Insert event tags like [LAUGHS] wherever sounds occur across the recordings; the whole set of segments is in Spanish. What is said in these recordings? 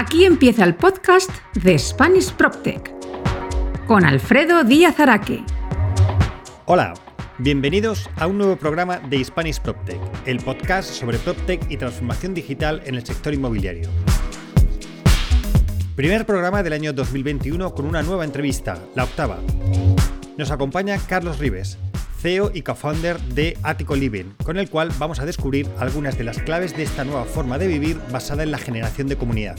Aquí empieza el podcast de Spanish PropTech con Alfredo Díaz Araque. Hola, bienvenidos a un nuevo programa de Spanish PropTech, el podcast sobre PropTech y transformación digital en el sector inmobiliario. Primer programa del año 2021 con una nueva entrevista, la octava. Nos acompaña Carlos Rives, CEO y co-founder de Attico Living, con el cual vamos a descubrir algunas de las claves de esta nueva forma de vivir basada en la generación de comunidad.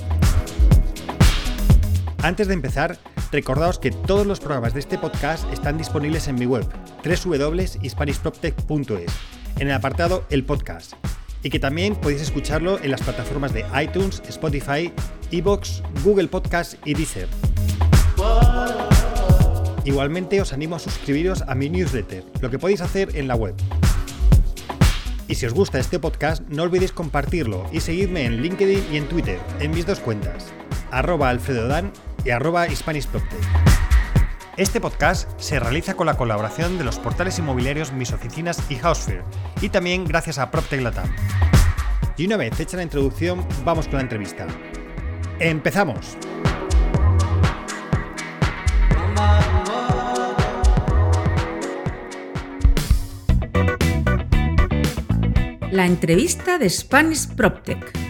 Antes de empezar, recordaos que todos los programas de este podcast están disponibles en mi web, www.hispanishproptech.es, en el apartado El Podcast, y que también podéis escucharlo en las plataformas de iTunes, Spotify, Evox, Google Podcast y Deezer. Igualmente os animo a suscribiros a mi newsletter, lo que podéis hacer en la web. Y si os gusta este podcast, no olvidéis compartirlo y seguidme en LinkedIn y en Twitter, en mis dos cuentas, arroba alfredodan y arroba Este podcast se realiza con la colaboración de los portales inmobiliarios Mis Oficinas y Housefear, y también gracias a PropTech Latam. Y una vez hecha la introducción, vamos con la entrevista. ¡Empezamos! La entrevista de Spanish PropTech.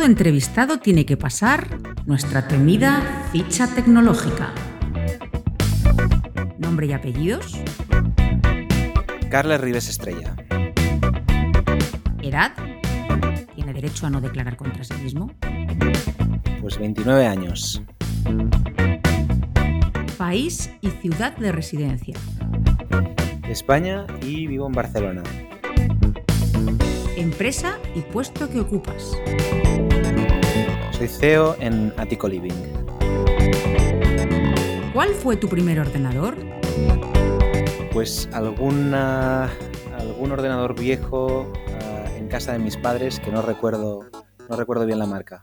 Todo entrevistado tiene que pasar nuestra temida ficha tecnológica. Nombre y apellidos. Carles Rives Estrella. Edad. ¿Tiene derecho a no declarar contra sí mismo? Pues 29 años. País y ciudad de residencia. España y vivo en Barcelona empresa y puesto que ocupas. Soy CEO en Attico Living. ¿Cuál fue tu primer ordenador? Pues alguna, algún ordenador viejo ah, en casa de mis padres que no recuerdo, no recuerdo bien la marca.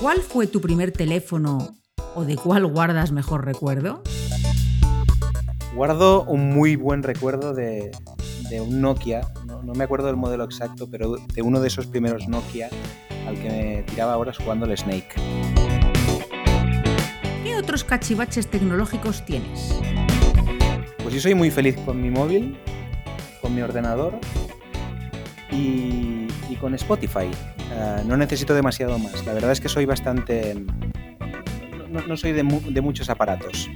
¿Cuál fue tu primer teléfono o de cuál guardas mejor recuerdo? Guardo un muy buen recuerdo de, de un Nokia no me acuerdo del modelo exacto, pero de uno de esos primeros Nokia al que me tiraba horas jugando el Snake. ¿Qué otros cachivaches tecnológicos tienes? Pues yo soy muy feliz con mi móvil, con mi ordenador y, con Spotify. Ah, no necesito demasiado más. La verdad es que soy bastante... No, soy de muchos aparatos.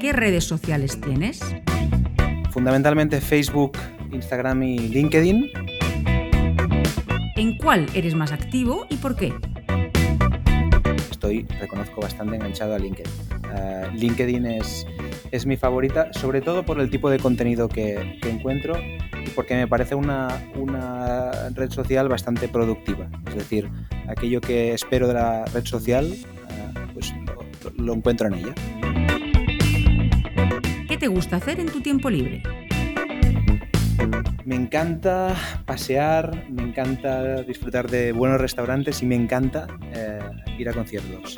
¿Qué redes sociales tienes? Fundamentalmente Facebook, Instagram y LinkedIn. ¿En cuál eres más activo y por qué? Estoy, reconozco, bastante enganchado a LinkedIn. Ah, LinkedIn es, es mi favorita, sobre todo por el tipo de contenido que, encuentro y porque me parece una, una, red social bastante productiva. Es decir, aquello que espero de la red social, ah, pues lo encuentro en ella. ¿Qué te gusta hacer en tu tiempo libre? Me encanta pasear, me encanta disfrutar de buenos restaurantes y me encanta eh, ir a conciertos.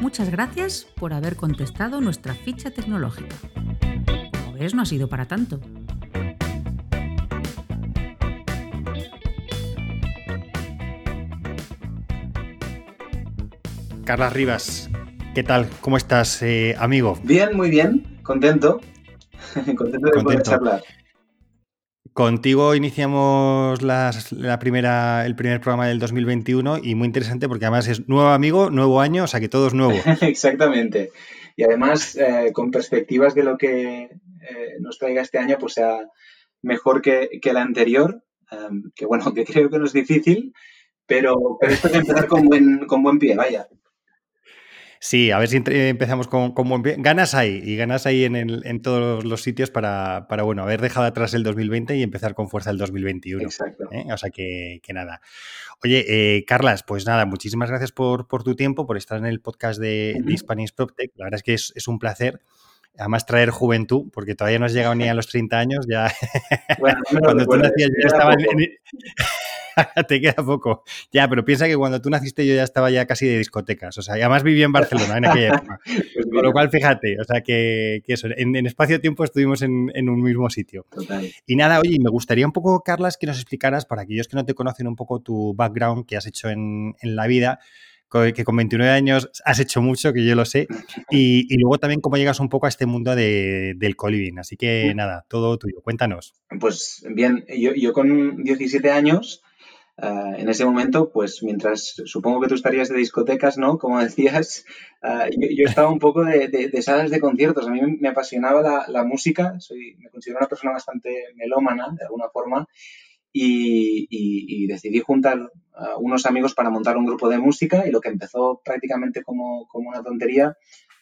Muchas gracias por haber contestado nuestra ficha tecnológica. Como ves, no ha sido para tanto. Carla Rivas, ¿Qué tal? ¿Cómo estás, eh, amigo? Bien, muy bien, contento. [LAUGHS] contento de poder charlar. Contigo iniciamos la primera, el primer programa del 2021 y muy interesante porque además es nuevo amigo, nuevo año, o sea que todo es nuevo. [LAUGHS] Exactamente. Y además eh, con perspectivas de lo que eh, nos traiga este año, pues sea mejor que, el anterior, em, que bueno, [LAUGHS] que creo que no es difícil, pero, pero esto es empezar con buen, con buen pie, vaya. Sí, a ver si empezamos con, buen pie. Ganas ahí, y ganas ahí en, todos los sitios para, bueno, haber dejado atrás el 2020 y empezar con fuerza el 2021. Exacto. ¿eh? O sea que, nada. Oye, eh, Carlas, pues nada, muchísimas gracias por, tu tiempo, por estar en el podcast de, Spanish PropTech. La verdad es que es, un placer además traer juventud, porque todavía no has llegado ni a los 30 años, ya bueno, [LAUGHS] cuando tú nacías ya estaba en, [LAUGHS] te queda poco. Ya, pero piensa que cuando tú naciste yo ya estaba ya casi de discotecas. O sea, además viví en Barcelona en aquella época. [LAUGHS] Pues Con lo cual, fíjate, o sea, que, eso, en, espacio-tiempo estuvimos en, un mismo sitio. Y nada, oye, me gustaría un poco, Carlas, que nos explicaras, para aquellos que no te conocen, un poco tu background que has hecho en, en la vida que con 29 años has hecho mucho, que yo lo sé, y, luego también cómo llegas un poco a este mundo del coliving. Así que nada, todo tuyo, cuéntanos. Pues bien, yo, con 17 años, eh, en ese momento, pues mientras supongo que tú estarías de discotecas, ¿no? Como [LAUGHS] decías, eh, yo, estaba un poco de, salas de conciertos. A mí me apasionaba la, música, soy, me considero una persona bastante melómana, de alguna forma, y, decidí juntar a unos amigos para montar un grupo de música y lo que empezó prácticamente como, una tontería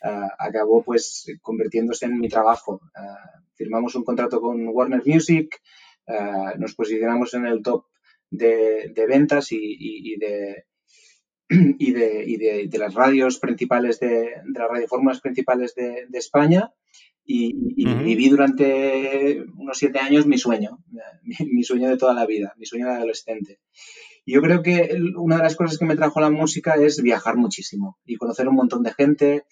uh, acabó pues convirtiéndose en mi trabajo. Uh, firmamos un contrato con Warner Music, uh, nos posicionamos en el top de, ventas [CLEARS THROAT] y, de, y, de, de, las radios principales, de, de las radiofórmulas principales de, España y, viví durante unos siete años mi sueño, mi, sueño de toda la vida, mi sueño de adolescente. Y yo creo que una de las cosas que me trajo la música es viajar muchísimo y conocer un montón de gente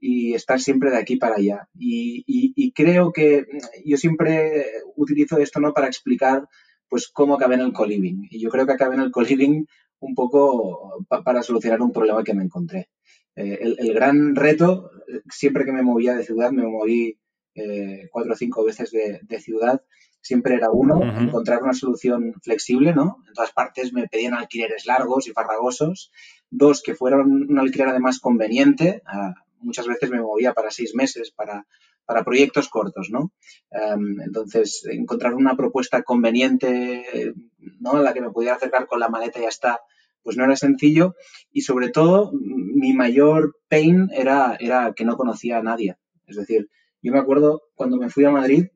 y estar siempre de aquí para allá. Y, creo que yo siempre utilizo esto no para explicar pues cómo acabé en el co-living. Y yo creo que acabé en el co-living un poco para solucionar un problema que me encontré. Eh, el, gran reto, siempre que me movía de ciudad, me moví eh, cuatro o cinco veces de, ciudad, siempre era uno, encontrar una solución flexible, ¿no? En todas partes me pedían alquileres largos y farragosos. Dos, que fuera un alquiler además conveniente. Ah, muchas veces me movía para seis meses, para, para proyectos cortos, ¿no? Em, entonces, encontrar una propuesta conveniente, ¿no? A la que me pudiera acercar con la maleta y ya está, pues no era sencillo y sobre todo mi mayor pain era, era que no conocía a nadie. Es decir, yo me acuerdo cuando me fui a Madrid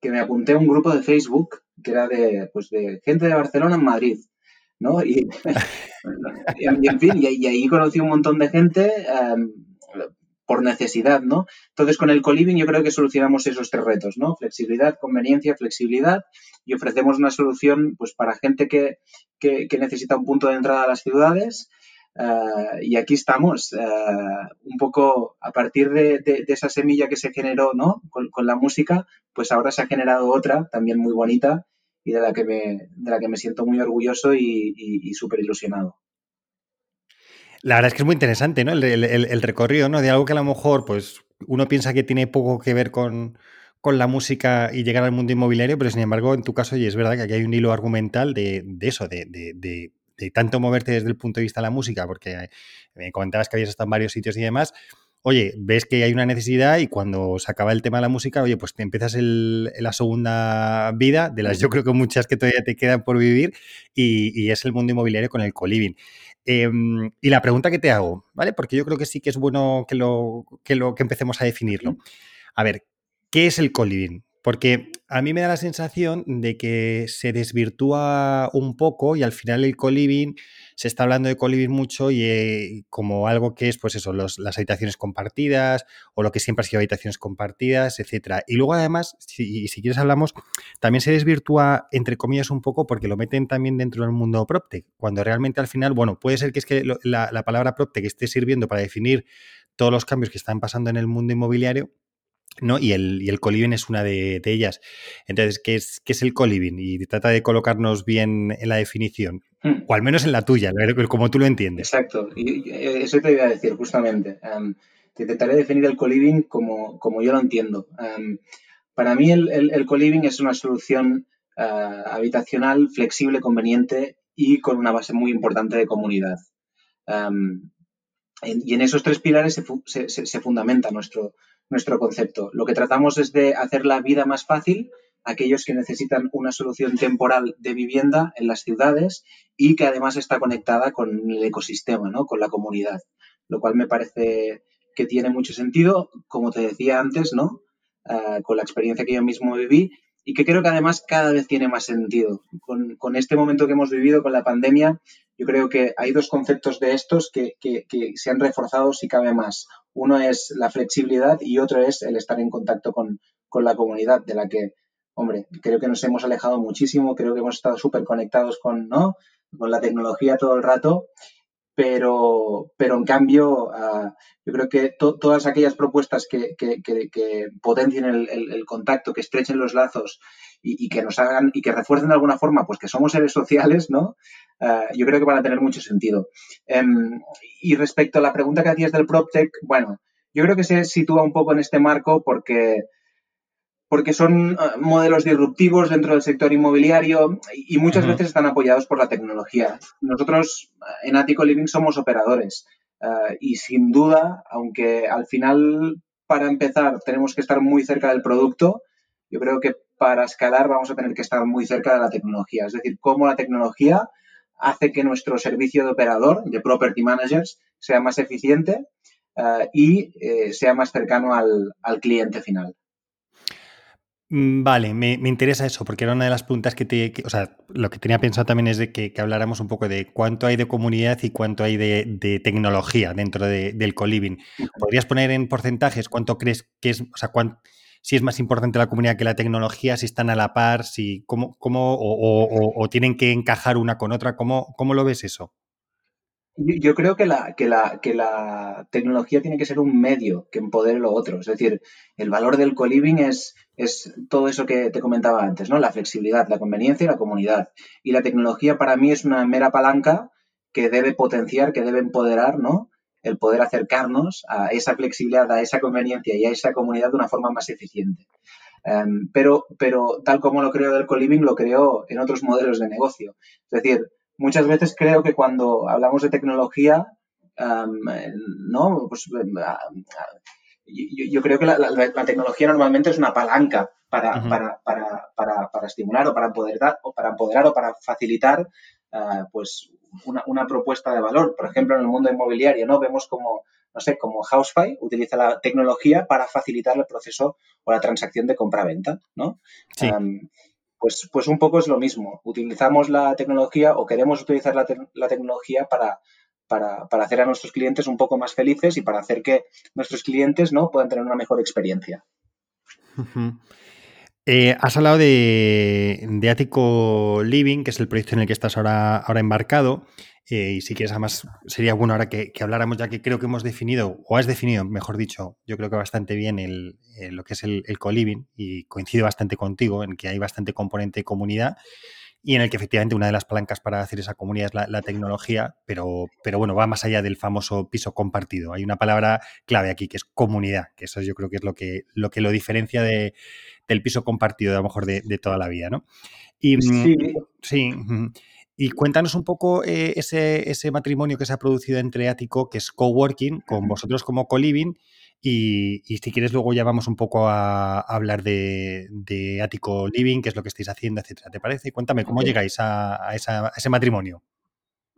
que me apunté a un grupo de Facebook que era de, pues de gente de Barcelona en Madrid. ¿no? Y, [LAUGHS] en fin, y, ahí conocí un montón de gente em, por necesidad, ¿no? Entonces, con el coliving yo creo que solucionamos esos tres retos, ¿no? Flexibilidad, conveniencia, flexibilidad y ofrecemos una solución, pues, para gente que, necesita un punto de entrada a las ciudades. Eh, y aquí estamos, eh, un poco a partir de, esa semilla que se generó, ¿no? Con, la música, pues ahora se ha generado otra también muy bonita y de la que me, de la que me siento muy orgulloso y, y súper ilusionado. La verdad es que es muy interesante, ¿no? El, recorrido, ¿no? De algo que a lo mejor, pues, uno piensa que tiene poco que ver con, la música y llegar al mundo inmobiliario, pero sin embargo, en tu caso, y es verdad que aquí hay un hilo argumental de, eso, de, de, tanto moverte desde el punto de vista de la música, porque me comentabas que habías estado en varios sitios y demás. Oye, ves que hay una necesidad y cuando se acaba el tema de la música, oye, pues te empiezas la segunda vida, de las yo creo que muchas que todavía te quedan por vivir, y, y es el mundo inmobiliario con el coliving. Em, y la pregunta que te hago, ¿vale? Porque yo creo que sí que es bueno que lo que, lo, que empecemos a definirlo. A ver, ¿qué es el co-living? Porque a mí me da la sensación de que se desvirtúa un poco y al final el co-living, se está hablando de co-living mucho y eh, como algo que es, pues eso, las habitaciones compartidas o lo que siempre ha sido habitaciones compartidas, etcétera. Y luego además, si, si quieres hablamos, también se desvirtúa entre comillas un poco porque lo meten también dentro del mundo PropTech, cuando realmente al final, bueno, puede ser que es que la, la palabra PropTech esté sirviendo para definir todos los cambios que están pasando en el mundo inmobiliario, ¿no? Y el, y el coliving es una de, ellas. Entonces, ¿qué es, qué es el coliving? Y trata de colocarnos bien en la definición, hmm. o al menos en la tuya, como tú lo entiendes. Exacto, y eso te iba a decir justamente. Um, te intentaré definir el coliving como, como yo lo entiendo. para mí el, el, coliving es una solución uh, habitacional, flexible, conveniente y con una base muy importante de comunidad. y en esos tres pilares se, se, se fundamenta nuestro, nuestro concepto. Lo que tratamos es de hacer la vida más fácil a aquellos que necesitan una solución temporal de vivienda en las ciudades y que además está conectada con el ecosistema, ¿no? con la comunidad, lo cual me parece que tiene mucho sentido, como te decía antes, ¿no? Ah, con la experiencia que yo mismo viví y que creo que además cada vez tiene más sentido. Con, con, este momento que hemos vivido, con la pandemia, yo creo que hay dos conceptos de estos que, que, se han reforzado si cabe más. Uno es la flexibilidad y otro es el estar en contacto con, con la comunidad de la que hombre, creo que nos hemos alejado muchísimo, creo que hemos estado súper conectados con, ¿no? con la tecnología todo el rato, pero, pero en cambio, ah, yo creo que todas aquellas propuestas que, potencien el, contacto, que estrechen los lazos y, que nos hagan y que refuercen de alguna forma, pues que somos seres sociales, ¿no? Ah, yo creo que van a tener mucho sentido. Em, y respecto a la pregunta que hacías del PropTech, bueno, yo creo que se sitúa un poco en este marco porque porque son eh, modelos disruptivos dentro del sector inmobiliario y muchas veces están apoyados por la tecnología. Nosotros eh, en Attico Living somos operadores eh, y sin duda, aunque al final para empezar tenemos que estar muy cerca del producto, yo creo que para escalar vamos a tener que estar muy cerca de la tecnología. Es decir, cómo la tecnología hace que nuestro servicio de operador, de property managers, sea más eficiente y sea más cercano al cliente final. Mm, vale, me, interesa eso, porque era una de las preguntas que te. o sea, lo que tenía pensado también es de que, habláramos un poco de cuánto hay de comunidad y cuánto hay de, tecnología dentro del co-living. ¿Podrías poner en porcentajes cuánto crees que es, o sea, si es más importante la comunidad que la tecnología, si están a la par, si cómo, cómo o, tienen que encajar una con otra? ¿Cómo, cómo lo ves eso? Yo creo que la, que, la, que la tecnología tiene que ser un medio que empodere lo otro. Es decir, el valor del co-living es, es todo eso que te comentaba antes, ¿no? La flexibilidad, la conveniencia y la comunidad. Y la tecnología para mí es una mera palanca que debe potenciar, que debe empoderar, ¿no? El poder acercarnos a esa flexibilidad, a esa conveniencia y a esa comunidad de una forma más eficiente. Em, pero, pero tal como lo creo del co-living, lo creo en otros modelos de negocio. Es decir, muchas veces creo que cuando hablamos de tecnología, ¿no? Pues, yo, creo que la, tecnología normalmente es una palanca para, para, estimular o para empoderar o para empoderar o para facilitar ah, pues una, propuesta de valor. Por ejemplo, en el mundo inmobiliario, ¿no? Vemos como, no sé, como Housefy utiliza la tecnología para facilitar el proceso o la transacción de compra-venta, ¿no? Sí. Pues, pues un poco es lo mismo. Utilizamos la tecnología o queremos utilizar la, tecnología para, para, hacer a nuestros clientes un poco más felices y para hacer que nuestros clientes ¿no? puedan tener una mejor experiencia. Eh, has hablado de, de Ático Living, que es el proyecto en el que estás ahora, ahora embarcado. Eh, y si quieres, además, sería bueno ahora que, habláramos, ya que creo que hemos definido, o has definido, mejor dicho, yo creo que bastante bien el, eh, lo que es el, el co-living y coincido bastante contigo en que hay bastante componente de comunidad y en el que efectivamente una de las palancas para hacer esa comunidad es la, tecnología, pero, pero bueno, va más allá del famoso piso compartido. Hay una palabra clave aquí que es comunidad, que eso yo creo que es lo que lo, que lo diferencia de, del piso compartido, a lo mejor de, toda la vida, ¿no? Y, sí. sí y cuéntanos un poco eh, ese, ese, matrimonio que se ha producido entre Ático, que es coworking, con vosotros como co-living, y, si quieres luego ya vamos un poco a, hablar de, de, Ático Living, qué es lo que estáis haciendo, etcétera. ¿Te parece? Cuéntame, ¿cómo llegáis a, ese matrimonio?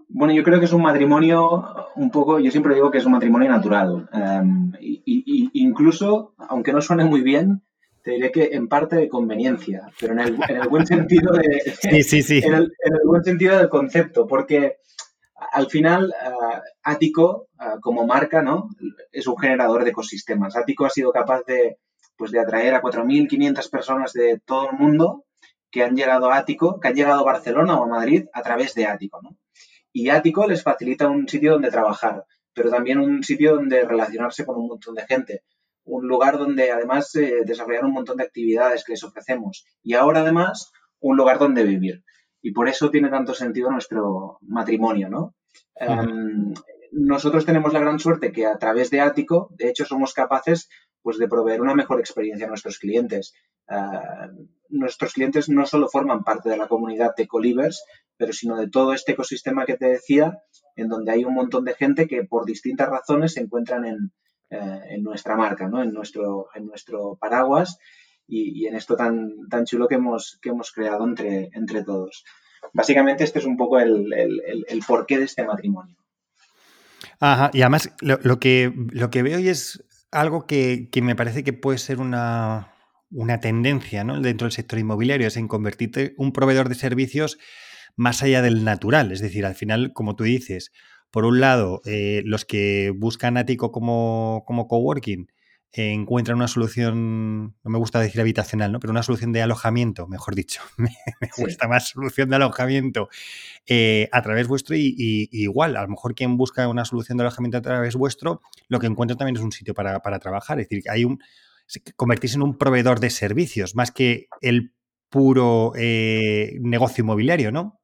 Bueno, yo creo que es un matrimonio un poco, yo siempre digo que es un matrimonio natural. Em, y, incluso, aunque no suene muy bien, te diré que en parte de conveniencia, pero en el, buen sentido de, [LAUGHS] En, el, buen sentido del concepto, porque al final uh, Ático, uh, como marca, ¿no? es un generador de ecosistemas. Ático ha sido capaz de, pues, de atraer a 4.500 personas de todo el mundo que han llegado a Ático, que han llegado a Barcelona o a Madrid a través de Ático. ¿no? Y Ático les facilita un sitio donde trabajar, pero también un sitio donde relacionarse con un montón de gente un lugar donde además eh, desarrollar un montón de actividades que les ofrecemos y ahora además un lugar donde vivir. Y por eso tiene tanto sentido nuestro matrimonio, ¿no? Em, nosotros tenemos la gran suerte que a través de Ático, de hecho, somos capaces pues, de proveer una mejor experiencia a nuestros clientes. Em, nuestros clientes no solo forman parte de la comunidad de Colivers, pero sino de todo este ecosistema que te decía, en donde hay un montón de gente que por distintas razones se encuentran en, eh, en nuestra marca, ¿no? en, nuestro, en nuestro paraguas y, en esto tan, tan chulo que hemos, que hemos creado entre, entre todos. Básicamente este es un poco el, el, porqué de este matrimonio. Ajá, y además lo, que, lo que veo y es algo que, que, me parece que puede ser una, una tendencia ¿no? dentro del sector inmobiliario, es en convertirte un proveedor de servicios más allá del natural. Es decir, al final, como tú dices, por un lado, eh, los que buscan Ático como, como coworking encuentran una solución, no me gusta decir habitacional, ¿no? pero una solución de alojamiento, mejor dicho, [LAUGHS] me, gusta más solución de alojamiento eh, a través vuestro y, igual, a lo mejor quien busca una solución de alojamiento a través vuestro, lo que encuentra también es un sitio para, trabajar, es decir, hay un convertirse en un proveedor de servicios más que el puro eh, negocio inmobiliario, ¿no?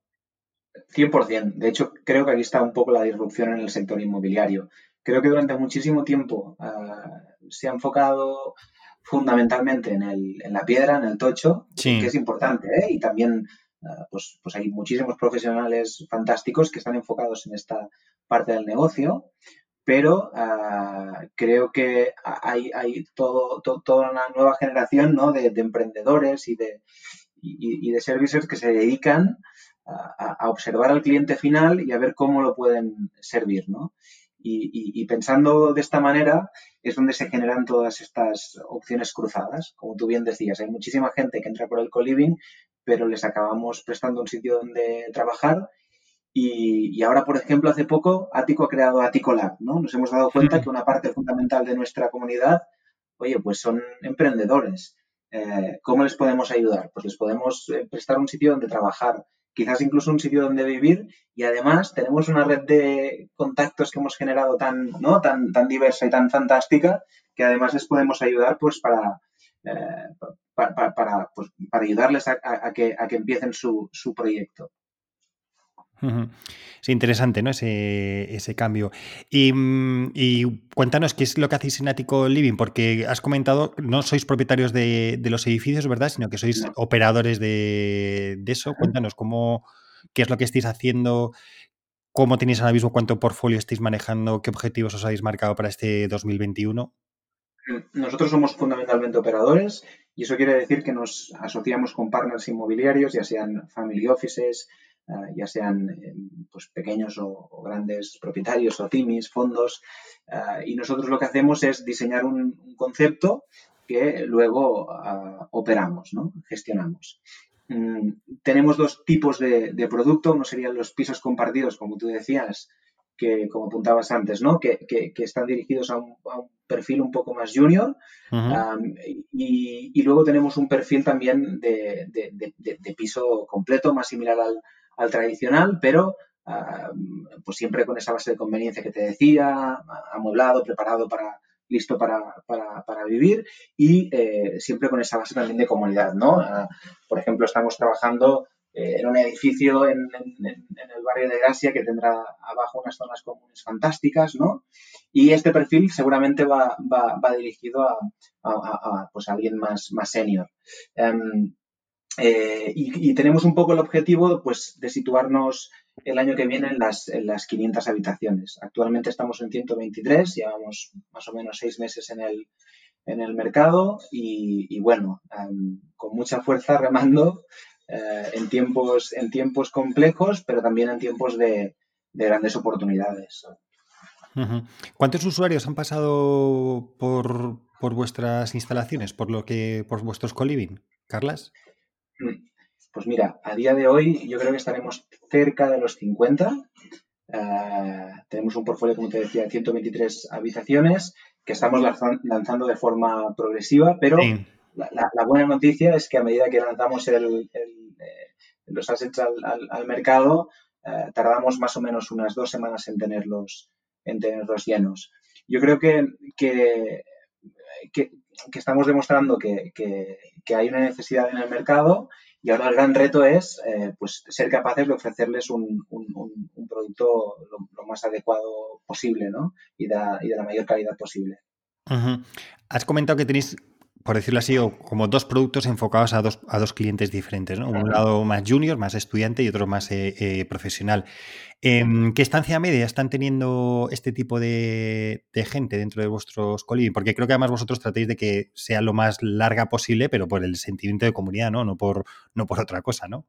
100%. De hecho, creo que aquí está un poco la disrupción en el sector inmobiliario. Creo que durante muchísimo tiempo ah, se ha enfocado fundamentalmente en, el, en, la piedra, en el tocho, que es importante, ¿eh? y también ah, pues, pues hay muchísimos profesionales fantásticos que están enfocados en esta parte del negocio, pero ah, creo que hay, hay todo, toda una nueva generación ¿no? de, emprendedores y de, y, de servicios que se dedican a, observar al cliente final y a ver cómo lo pueden servir, ¿no? Y, pensando de esta manera es donde se generan todas estas opciones cruzadas. Como tú bien decías, hay muchísima gente que entra por el co-living, pero les acabamos prestando un sitio donde trabajar. Y, ahora, por ejemplo, hace poco, Ático ha creado Ático Lab, ¿no? Nos hemos dado cuenta que una parte fundamental de nuestra comunidad, oye, pues son emprendedores. Eh, ¿Cómo les podemos ayudar? Pues les podemos eh, prestar un sitio donde trabajar, quizás incluso un sitio donde vivir y además tenemos una red de contactos que hemos generado tan, ¿no? tan, tan diversa y tan fantástica que además les podemos ayudar pues para, eh, para, pues, para, ayudarles a, que, a que empiecen su, su proyecto. Es interesante, ¿no? Ese, ese cambio. Mm, y, cuéntanos qué es lo que hacéis en Ático Living, porque has comentado, no sois propietarios de, los edificios, ¿verdad? Sino que sois operadores de, eso. Cuéntanos cómo, qué es lo que estáis haciendo, cómo tenéis ahora mismo, cuánto portfolio estáis manejando, qué objetivos os habéis marcado para este 2021. Mm, nosotros somos fundamentalmente operadores y eso quiere decir que nos asociamos con partners inmobiliarios, ya sean family offices, Ah, ya sean eh, pues, pequeños o, grandes propietarios o timis, fondos, ah, y nosotros lo que hacemos es diseñar un, concepto que luego operamos, ¿no? gestionamos. Mm, tenemos dos tipos de, producto, uno serían los pisos compartidos, como tú decías, que como apuntabas antes, ¿no? Que, están dirigidos a un, perfil un poco más junior. y, luego tenemos un perfil también de, piso completo, más similar al, al tradicional, pero ah, pues siempre con esa base de conveniencia que te decía, amueblado, preparado para listo para, para, vivir y eh, siempre con esa base también de comunidad, ¿no? Ah, por ejemplo, estamos trabajando eh, en un edificio en, el barrio de Gracia que tendrá abajo unas zonas comunes fantásticas, ¿no? Y este perfil seguramente va, va, dirigido a, a, pues alguien más, más senior. Em, eh, y, tenemos un poco el objetivo pues, de situarnos el año que viene en las, en las 500 habitaciones. Actualmente estamos en 123, llevamos más o menos seis meses en el, en el mercado y, bueno, con mucha fuerza [LAUGHS] remando eh, en, tiempos, en tiempos complejos, pero también en tiempos de, grandes oportunidades. ¿Cuántos usuarios han pasado por, por vuestras instalaciones, por lo que por vuestros co-living, Carlas? Pues mira, a día de hoy yo creo que estaremos cerca de los 50. Eh, tenemos un portfolio, como te decía, de 123 habitaciones que estamos lanzando de forma progresiva, pero la, buena noticia es que a medida que lanzamos el, eh, los assets al, mercado, eh, tardamos más o menos unas dos semanas en tenerlos, en tenerlos llenos. Yo creo que, que, estamos demostrando que, que hay una necesidad en el mercado y ahora el gran reto es eh, pues ser capaces de ofrecerles un, un, producto lo, más adecuado posible ¿no? y, de, y de la mayor calidad posible. Has comentado que tenéis por decirlo así, como dos productos enfocados a dos, a dos clientes diferentes, ¿no? Un lado más junior, más estudiante y otro más eh, eh, profesional. Em, ¿Qué estancia media están teniendo este tipo de, gente dentro de vuestros coliving? Porque creo que además vosotros tratéis de que sea lo más larga posible, pero por el sentimiento de comunidad, ¿no? No por, no por otra cosa, ¿no?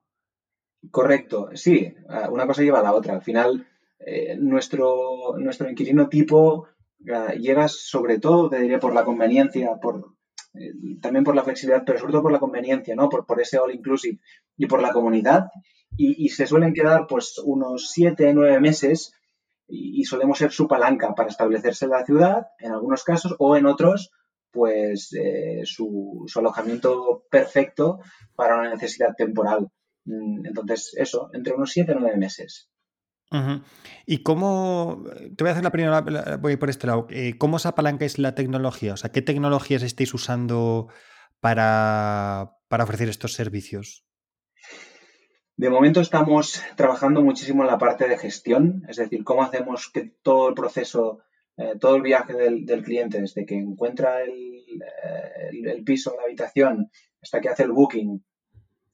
Correcto, sí. Una cosa lleva a la otra. Al final, eh, nuestro, nuestro inquilino tipo ah, llega sobre todo, te diría, por la conveniencia, por, eh, también por la flexibilidad, pero sobre todo por la conveniencia, ¿no? Por, por ese all inclusive y por la comunidad. Y, se suelen quedar pues unos siete, nueve meses y, solemos ser su palanca para establecerse en la ciudad, en algunos casos, o en otros, pues eh, su, alojamiento perfecto para una necesidad temporal. Mm, entonces, eso, entre unos 7 y 9 meses. ¿Y cómo, te voy a hacer la primera, voy por este lado, eh, ¿cómo os apalancáis la tecnología? O sea, ¿qué tecnologías estáis usando para, ofrecer estos servicios? De momento estamos trabajando muchísimo en la parte de gestión, es decir, cómo hacemos que todo el proceso, eh, todo el viaje del, cliente, desde que encuentra el, el, el, piso, la habitación, hasta que hace el booking,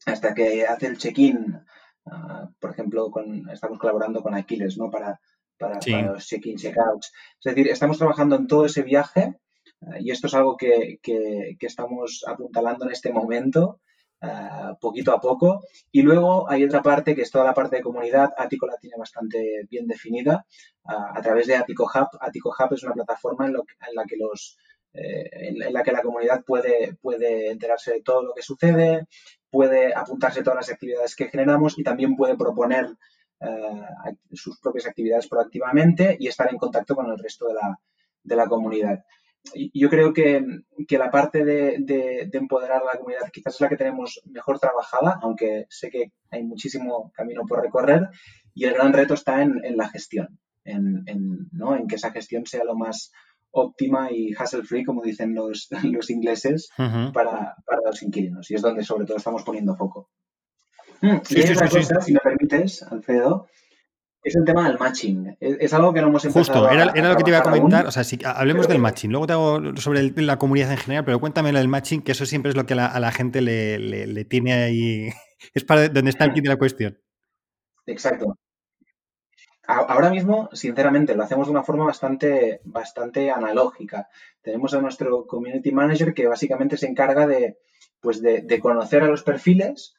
hasta que hace el check-in, Ah, por ejemplo, con, estamos colaborando con Aquiles, ¿no? Para, para, los check-in, check-outs. Es decir, estamos trabajando en todo ese viaje ah, y esto es algo que, que, estamos apuntalando en este momento, ah, poquito a poco. Y luego hay otra parte que es toda la parte de comunidad. Atico la tiene bastante bien definida a través de Atico Hub. Atico Hub es una plataforma en, en la que los eh, en, la que la comunidad puede, puede enterarse de todo lo que sucede, puede apuntarse todas las actividades que generamos y también puede proponer eh, sus propias actividades proactivamente y estar en contacto con el resto de la, de la comunidad. Yo creo que, que la parte de, de, empoderar a la comunidad quizás es la que tenemos mejor trabajada, aunque sé que hay muchísimo camino por recorrer y el gran reto está en, en la gestión, en, en, ¿no? en que esa gestión sea lo más óptima y hassle free, como dicen los, [LAUGHS] los ingleses, para, los inquilinos. Y es donde sobre todo estamos poniendo foco. Mm, y otra cosa, si me permites, Alfredo, es el tema del matching. Es, algo que no hemos empezado Justo, era, era lo que te iba a comentar. O sea, si, hablemos del matching. Luego te hago sobre la comunidad en general, pero cuéntame del matching, que eso siempre es lo que a la, gente le, le, tiene ahí. [LAUGHS] Es para donde está el kit de la cuestión. Exacto. Ahora mismo, sinceramente, lo hacemos de una forma bastante, bastante analógica. Tenemos a nuestro community manager que básicamente se encarga de, pues de, conocer a los perfiles,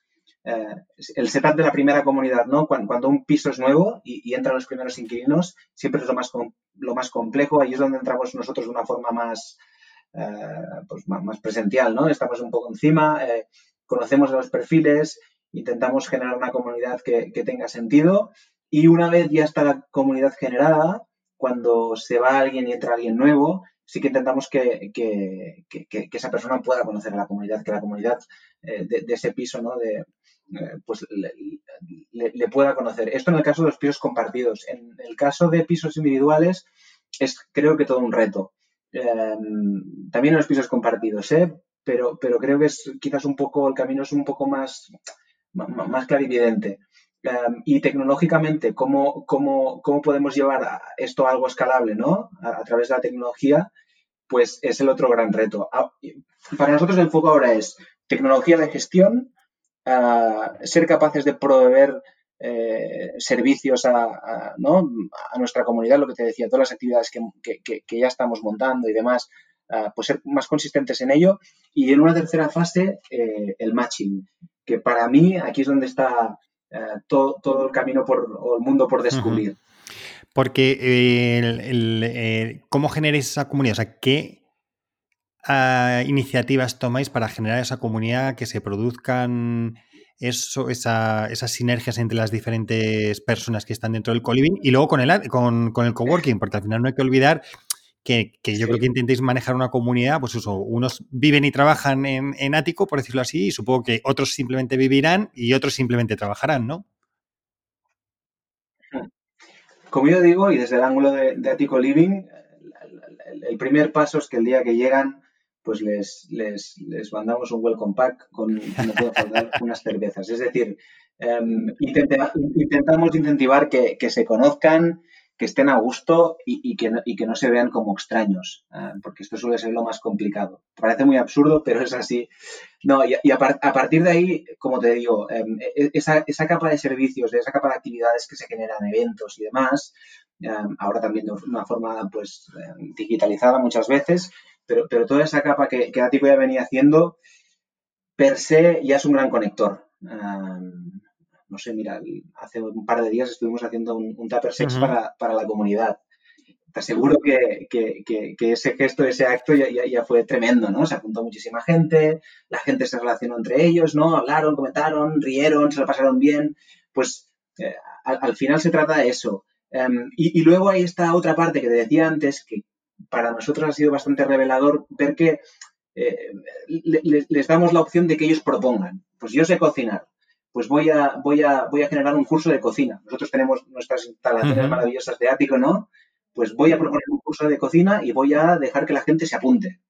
eh, el setup de la primera comunidad, ¿no? Cuando, un piso es nuevo y, entran los primeros inquilinos, siempre es lo más, lo más complejo. Ahí es donde entramos nosotros de una forma más, eh, pues más, presencial, ¿no? Estamos un poco encima, eh, conocemos a los perfiles, intentamos generar una comunidad que, que tenga sentido y una vez ya está la comunidad generada, cuando se va alguien y entra alguien nuevo, sí que intentamos que, esa persona pueda conocer a la comunidad, que la comunidad eh, de, ese piso, ¿no? De, eh, pues le, pueda conocer. Esto en el caso de los pisos compartidos. En el caso de pisos individuales es creo que todo un reto. Em, también en los pisos compartidos, ¿eh? Pero, pero creo que es quizás un poco, el camino es un poco más, más clarividente. Em, y tecnológicamente, ¿cómo, cómo, cómo podemos llevar esto a algo escalable, ¿no? A, través de la tecnología, pues es el otro gran reto. Para nosotros el foco ahora es tecnología de gestión, ser capaces de proveer eh, servicios a, ¿no? a, nuestra comunidad, lo que te decía, todas las actividades que, que, ya estamos montando y demás, pues ser más consistentes en ello. Y en una tercera fase, eh, el matching, que para mí aquí es donde está eh, todo, el camino por, o el mundo por descubrir. Porque eh, ¿cómo generáis esa comunidad? O sea, ¿qué ah, iniciativas tomáis para generar esa comunidad, que se produzcan eso, esas sinergias entre las diferentes personas que están dentro del co-living y luego con el, con, con el coworking? Porque al final no hay que olvidar que, yo creo que intentéis manejar una comunidad, pues eso, unos viven y trabajan en, ático, por decirlo así, y supongo que otros simplemente vivirán y otros simplemente trabajarán, ¿no? Como yo digo, y desde el ángulo de, ático living, el, primer paso es que el día que llegan, pues les, les, mandamos un welcome pack con, [LAUGHS] unas cervezas. Es decir, em, intentamos incentivar que, que se conozcan, que estén a gusto y, que, no, se vean como extraños, ah, porque esto suele ser lo más complicado. Parece muy absurdo, pero es así. No, y, a, partir de ahí, como te digo, em, e, esa, capa de servicios, esa capa de actividades que se generan, eventos y demás, em, ahora también de una forma pues em, digitalizada muchas veces, pero, pero toda esa capa que, que Atico ya venía haciendo, per se ya es un gran conector no sé, mira, hace un par de días estuvimos haciendo un, un Tupper Sex para, la comunidad. Te aseguro que, ese gesto, ese acto ya, fue tremendo, ¿no? Se apuntó muchísima gente, la gente se relacionó entre ellos, ¿no? Hablaron, comentaron, rieron, se lo pasaron bien. Pues eh, al, final se trata de eso. Em, y, luego hay esta otra parte que te decía antes, que para nosotros ha sido bastante revelador ver que eh, les damos la opción de que ellos propongan. Pues yo sé cocinar, pues voy a, voy a, voy a generar un curso de cocina. Nosotros tenemos nuestras instalaciones maravillosas de ático, ¿no? Pues voy a proponer un curso de cocina y voy a dejar que la gente se apunte.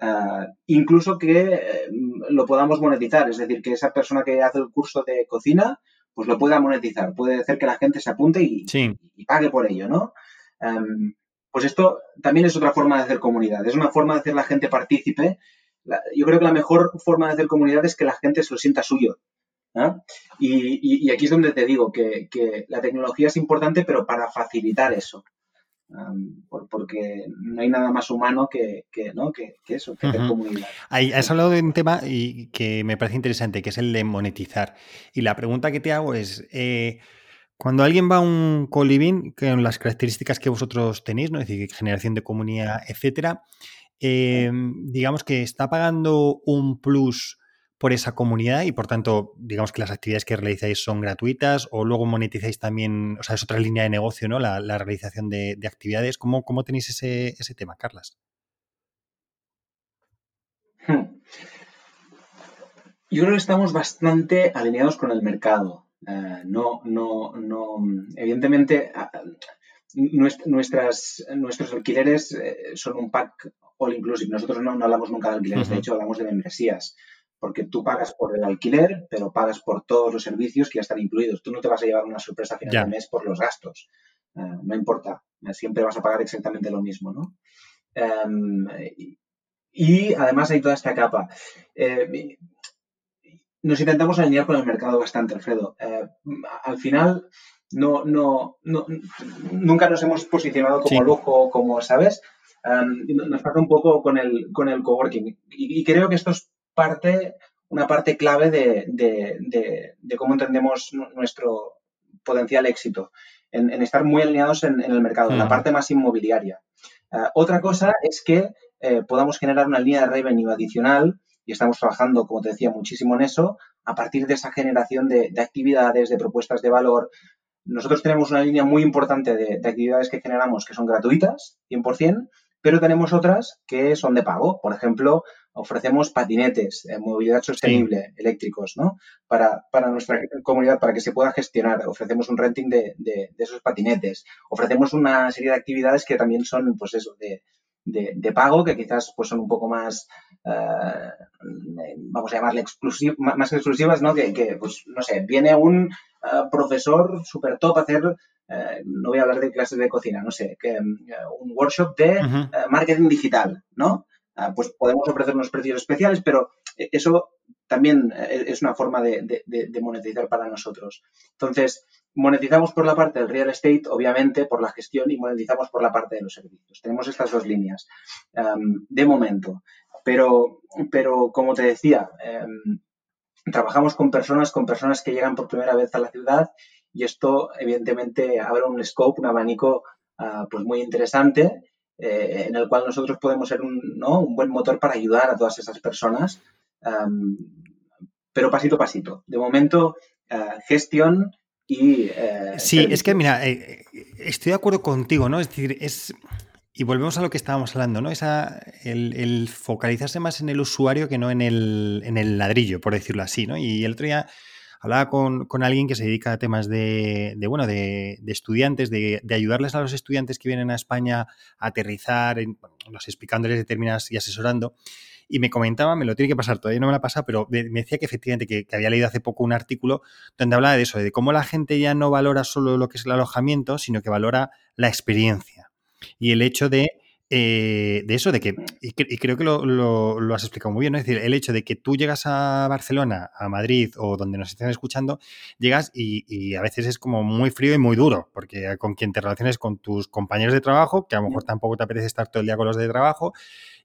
Ah, incluso que eh, lo podamos monetizar, es decir, que esa persona que hace el curso de cocina, pues lo pueda monetizar, puede hacer que la gente se apunte y, pague por ello, ¿no? pues esto también es otra forma de hacer comunidad, es una forma de hacer la gente partícipe. yo creo que la mejor forma de hacer comunidad es que la gente se lo sienta suyo. Y, aquí es donde te digo que, la tecnología es importante, pero para facilitar eso. porque no hay nada más humano que, ¿no? que, eso, que hacer comunidad. has hablado de un tema y que me parece interesante, que es el de monetizar. Y la pregunta que te hago es, eh, cuando alguien va a un co-living, con las características que vosotros tenéis, ¿no? es decir, generación de comunidad, etcétera, em, digamos que está pagando un plus por esa comunidad y por tanto, digamos que las actividades que realizáis son gratuitas o luego monetizáis también, o sea, es otra línea de negocio, ¿no? La, realización de, actividades. ¿Cómo, ¿Cómo, tenéis ese, ese tema, Carlas? [LAUGHS] Yo creo que estamos bastante alineados con el mercado. Eh, no, no, no, evidentemente, nuestras, nuestros alquileres eh, son un pack all inclusive. Nosotros no, hablamos nunca de alquileres, de hecho hablamos de membresías, porque tú pagas por el alquiler, pero pagas por todos los servicios que ya están incluidos. Tú no te vas a llevar una sorpresa a final de mes por los gastos. Eh, no importa, siempre vas a pagar exactamente lo mismo, ¿no? Em, y, además hay toda esta capa nos intentamos alinear con el mercado bastante, Alfredo. Eh, al final, no, no, nunca nos hemos posicionado como lujo, como, ¿sabes? Em, nos pasa un poco con el, con el coworking. Y, creo que esto es parte, una parte clave de, cómo entendemos nuestro potencial éxito, en, estar muy alineados en, el mercado, en la parte más inmobiliaria. Eh, otra cosa es que eh, podamos generar una línea de revenue adicional y estamos trabajando, como te decía, muchísimo en eso, a partir de esa generación de, actividades, de propuestas de valor. Nosotros tenemos una línea muy importante de, actividades que generamos que son gratuitas, 100%, pero tenemos otras que son de pago. Por ejemplo, ofrecemos patinetes, de movilidad sostenible, eléctricos, ¿no? Para, nuestra comunidad, para que se pueda gestionar. Ofrecemos un renting de, de, esos patinetes. Ofrecemos una serie de actividades que también son, pues eso, de, de, pago, que quizás pues, son un poco más, eh, vamos a llamarle más exclusivas, ¿no? Que, pues, no sé, viene un eh, profesor súper top a hacer, eh, no voy a hablar de clases de cocina, no sé, que, un workshop de marketing digital, ¿no? Ah, pues podemos ofrecer unos precios especiales, pero eso también es una forma de, monetizar para nosotros. Entonces, Monetizamos por la parte del real estate, obviamente, por la gestión y monetizamos por la parte de los servicios. Tenemos estas dos líneas em, de momento. Pero, pero como te decía, em, trabajamos con personas, con personas que llegan por primera vez a la ciudad y esto, evidentemente, abre un scope, un abanico ah, pues muy interesante eh, en el cual nosotros podemos ser un, un, buen motor para ayudar a todas esas personas, em, pero pasito a pasito. De momento, ah, gestión eh, sí, es que mira, eh, estoy de acuerdo contigo, ¿no? Es decir, es... Y volvemos a lo que estábamos hablando, ¿no? Esa, el, focalizarse más en el usuario que no en el, en el, ladrillo, por decirlo así, ¿no? Y el otro día hablaba con, alguien que se dedica a temas de, bueno, de, estudiantes, de, ayudarles a los estudiantes que vienen a España a aterrizar, en, explicándoles determinadas y asesorando. Y me comentaba, me lo tiene que pasar, todavía no me la pasa, pero me, decía que efectivamente que, había leído hace poco un artículo donde hablaba de eso, de cómo la gente ya no valora solo lo que es el alojamiento, sino que valora la experiencia. Y el hecho de eh, de eso, de que, y, creo que lo, has explicado muy bien, es decir, el hecho de que tú llegas a Barcelona, a Madrid o donde nos estén escuchando, llegas y, a veces es como muy frío y muy duro, porque con quien te relaciones con tus compañeros de trabajo, que a lo mejor tampoco te apetece estar todo el día con los de trabajo,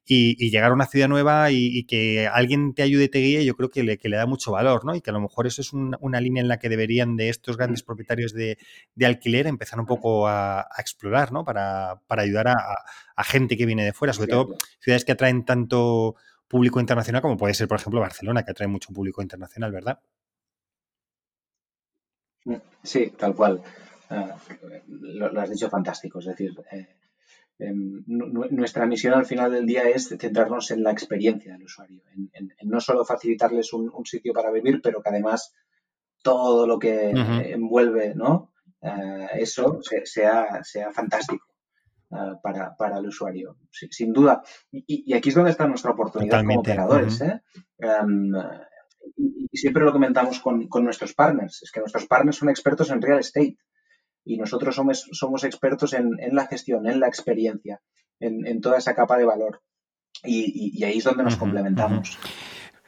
y, llegar a una ciudad nueva y, que alguien te ayude y te guíe, yo creo que le, que le da mucho valor, ¿no? Y que a lo mejor eso es una línea en la que deberían de estos grandes propietarios de, alquiler empezar un poco a, explorar, ¿no? Para, ayudar a, gente que viene de fuera, sobre todo ciudades que atraen tanto público internacional como puede ser, por ejemplo, Barcelona, que atrae mucho público internacional, ¿verdad? Mm, sí, tal cual. Ah, lo, has dicho fantástico. Es decir, eh, nuestra misión al final del día es centrarnos en la experiencia del usuario, en, no solo facilitarles un, sitio para vivir, pero que además todo lo que envuelve ¿no? Eh, eso sea, sea fantástico. Eh, para, el usuario, sin, duda. Y, aquí es donde está nuestra oportunidad como operadores. ¿eh? Em, y, siempre lo comentamos con, nuestros partners, es que nuestros partners son expertos en real estate y nosotros somos, somos expertos en, la gestión, en la experiencia, en, toda esa capa de valor. Y, ahí es donde nos complementamos.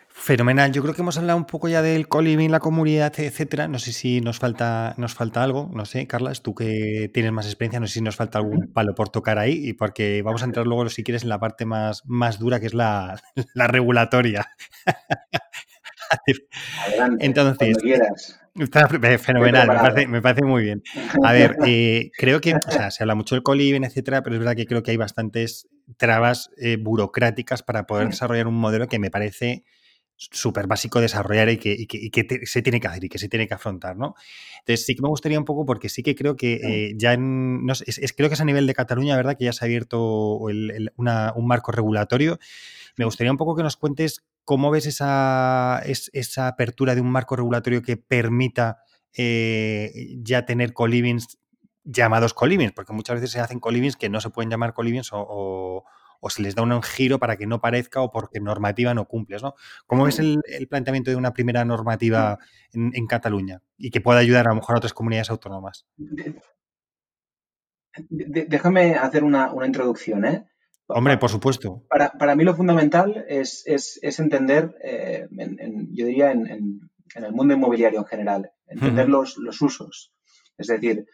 Fenomenal. Yo creo que hemos hablado un poco ya del coliving, la comunidad, etcétera. No sé si nos falta, nos falta algo. No sé, Carlas, tú que tienes más experiencia, no sé si nos falta algún palo por tocar ahí, y porque vamos a entrar luego, si quieres, en la parte más, más dura, que es la, regulatoria. Adelante, Entonces, Está fenomenal, me parece, muy bien. A ver, eh, creo que o sea, se habla mucho del coliving, etcétera, pero es verdad que creo que hay bastantes trabas eh, burocráticas para poder desarrollar un modelo que me parece súper básico desarrollar y que, se tiene que hacer y que se tiene que afrontar, ¿no? Entonces sí que me gustaría un poco, porque sí que creo que eh, ya en, no es, creo que es a nivel de Cataluña, ¿verdad? Que ya se ha abierto un marco regulatorio. Me gustaría un poco que nos cuentes cómo ves esa, esa apertura de un marco regulatorio que permita eh, ya tener colivings llamados colivings, porque muchas veces se hacen colivings que no se pueden llamar colivings o o se les da un giro para que no parezca o porque normativa no cumples, ¿no? ¿Cómo ves el, planteamiento de una primera normativa en, Cataluña y que pueda ayudar a lo mejor a otras comunidades autónomas? déjame hacer una, introducción, ¿eh? Hombre, por supuesto. Para, mí lo fundamental es, entender, eh, yo diría, en, el mundo inmobiliario en general, entender los, los usos. Es decir,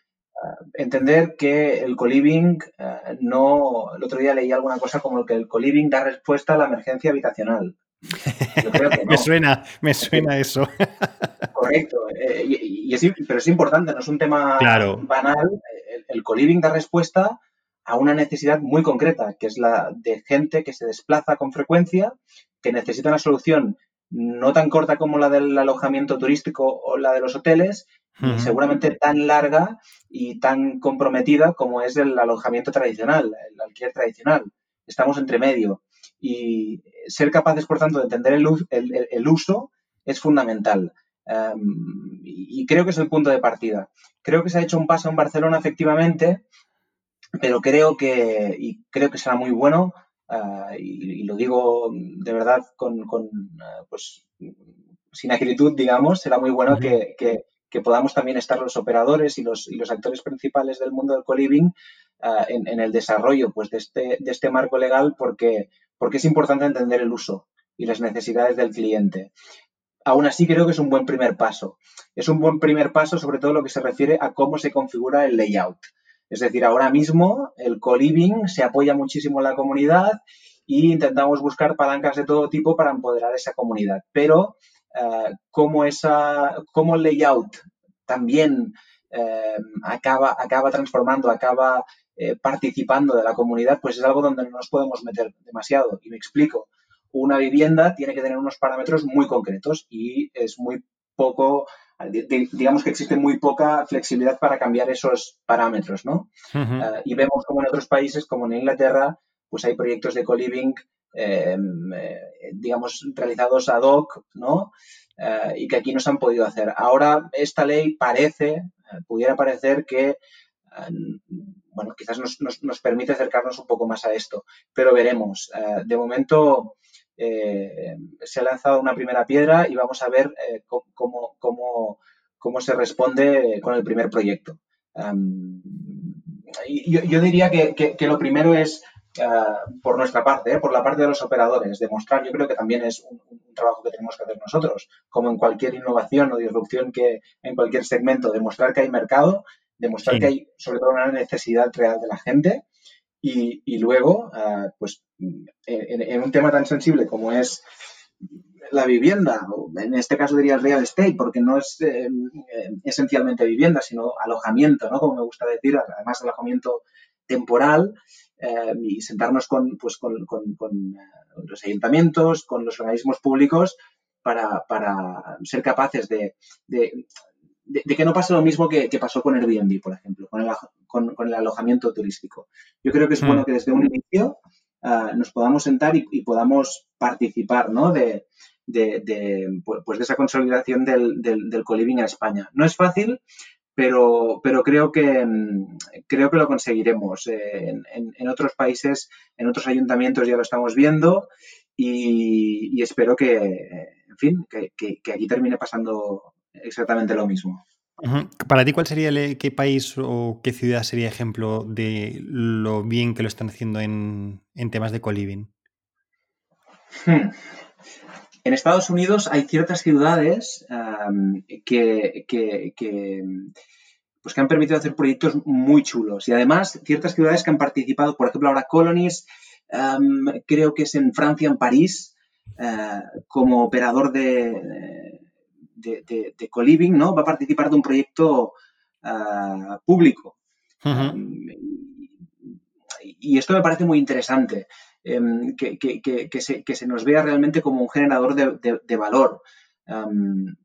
entender que el coliving eh, no. El otro día leí alguna cosa como que el coliving da respuesta a la emergencia habitacional. [LAUGHS] me suena, me suena eso. [LAUGHS] Correcto. Eh, y, pero es importante, no es un tema banal. El, el coliving da respuesta a una necesidad muy concreta, que es la de gente que se desplaza con frecuencia, que necesita una solución no tan corta como la del alojamiento turístico o la de los hoteles, y seguramente tan larga y tan comprometida como es el alojamiento tradicional, el alquiler tradicional. Estamos entre medio. Y ser capaces, por tanto, de entender el, uso es fundamental. Em, y creo que es el punto de partida. Creo que se ha hecho un paso en Barcelona, efectivamente, pero creo que, y creo que será muy bueno, eh, y, lo digo de verdad con, eh, pues, sin acritud, digamos, será muy bueno que, podamos también estar los operadores y los, y los actores principales del mundo del co-living eh, en, el desarrollo pues, de, este, de este marco legal porque, porque es importante entender el uso y las necesidades del cliente. Aún así, creo que es un buen primer paso. Es un buen primer paso, sobre todo lo que se refiere a cómo se configura el layout. Es decir, ahora mismo el co-living se apoya muchísimo en la comunidad e intentamos buscar palancas de todo tipo para empoderar esa comunidad. Pero eh, como, esa, el layout también eh, acaba, acaba transformando, acaba eh, participando de la comunidad, pues es algo donde no nos podemos meter demasiado. Y me explico. Una vivienda tiene que tener unos parámetros muy concretos y es muy poco digamos que existe muy poca flexibilidad para cambiar esos parámetros, ¿no? Eh, y vemos como en otros países, como en Inglaterra, pues hay proyectos de co-living, em, eh, digamos, realizados ad hoc, ¿no? Eh, y que aquí no se han podido hacer. Ahora esta ley parece, pudiera parecer que, bueno, quizás nos, nos, permite acercarnos un poco más a esto, pero veremos. de momento, eh, se ha lanzado una primera piedra y vamos a ver eh, cómo, cómo, se responde con el primer proyecto. yo, diría que, lo primero es, ah, por nuestra parte, eh, por la parte de los operadores, demostrar, yo creo que también es un, trabajo que tenemos que hacer nosotros, como en cualquier innovación o disrupción que en cualquier segmento, demostrar que hay mercado, demostrar que hay sobre todo una necesidad real de la gente y, luego, ah, pues en, un tema tan sensible como es la vivienda, o en este caso diría real estate, porque no es eh, esencialmente vivienda, sino alojamiento, ¿no? Como me gusta decir, además alojamiento temporal, eh, y sentarnos con, pues, con, eh, los ayuntamientos, con los organismos públicos, para, ser capaces de, de, que no pase lo mismo que, pasó con Airbnb, por ejemplo, con el, con, el alojamiento turístico. Yo creo que es bueno hmm. que desde un inicio ah, nos podamos sentar y, podamos participar ¿no? de, pues de esa consolidación del, del, del co-living en España. No es fácil, pero, pero creo, que, mm, creo que lo conseguiremos. Eh, en, otros países, en otros ayuntamientos ya lo estamos viendo y, espero que, en fin, que, aquí termine pasando exactamente lo mismo. Para ti, ¿cuál sería el, qué país o qué ciudad sería ejemplo de lo bien que lo están haciendo en, temas de co-living? Hmm. En Estados Unidos hay ciertas ciudades que, pues que han permitido hacer proyectos muy chulos. Y además, ciertas ciudades que han participado, por ejemplo, ahora Colonies, creo que es en Francia, en París, eh, como operador de, de, de, co-living, ¿no? Va a participar de un proyecto ah, público. y esto me parece muy interesante. Em, que, se, nos vea realmente como un generador de, valor. Em,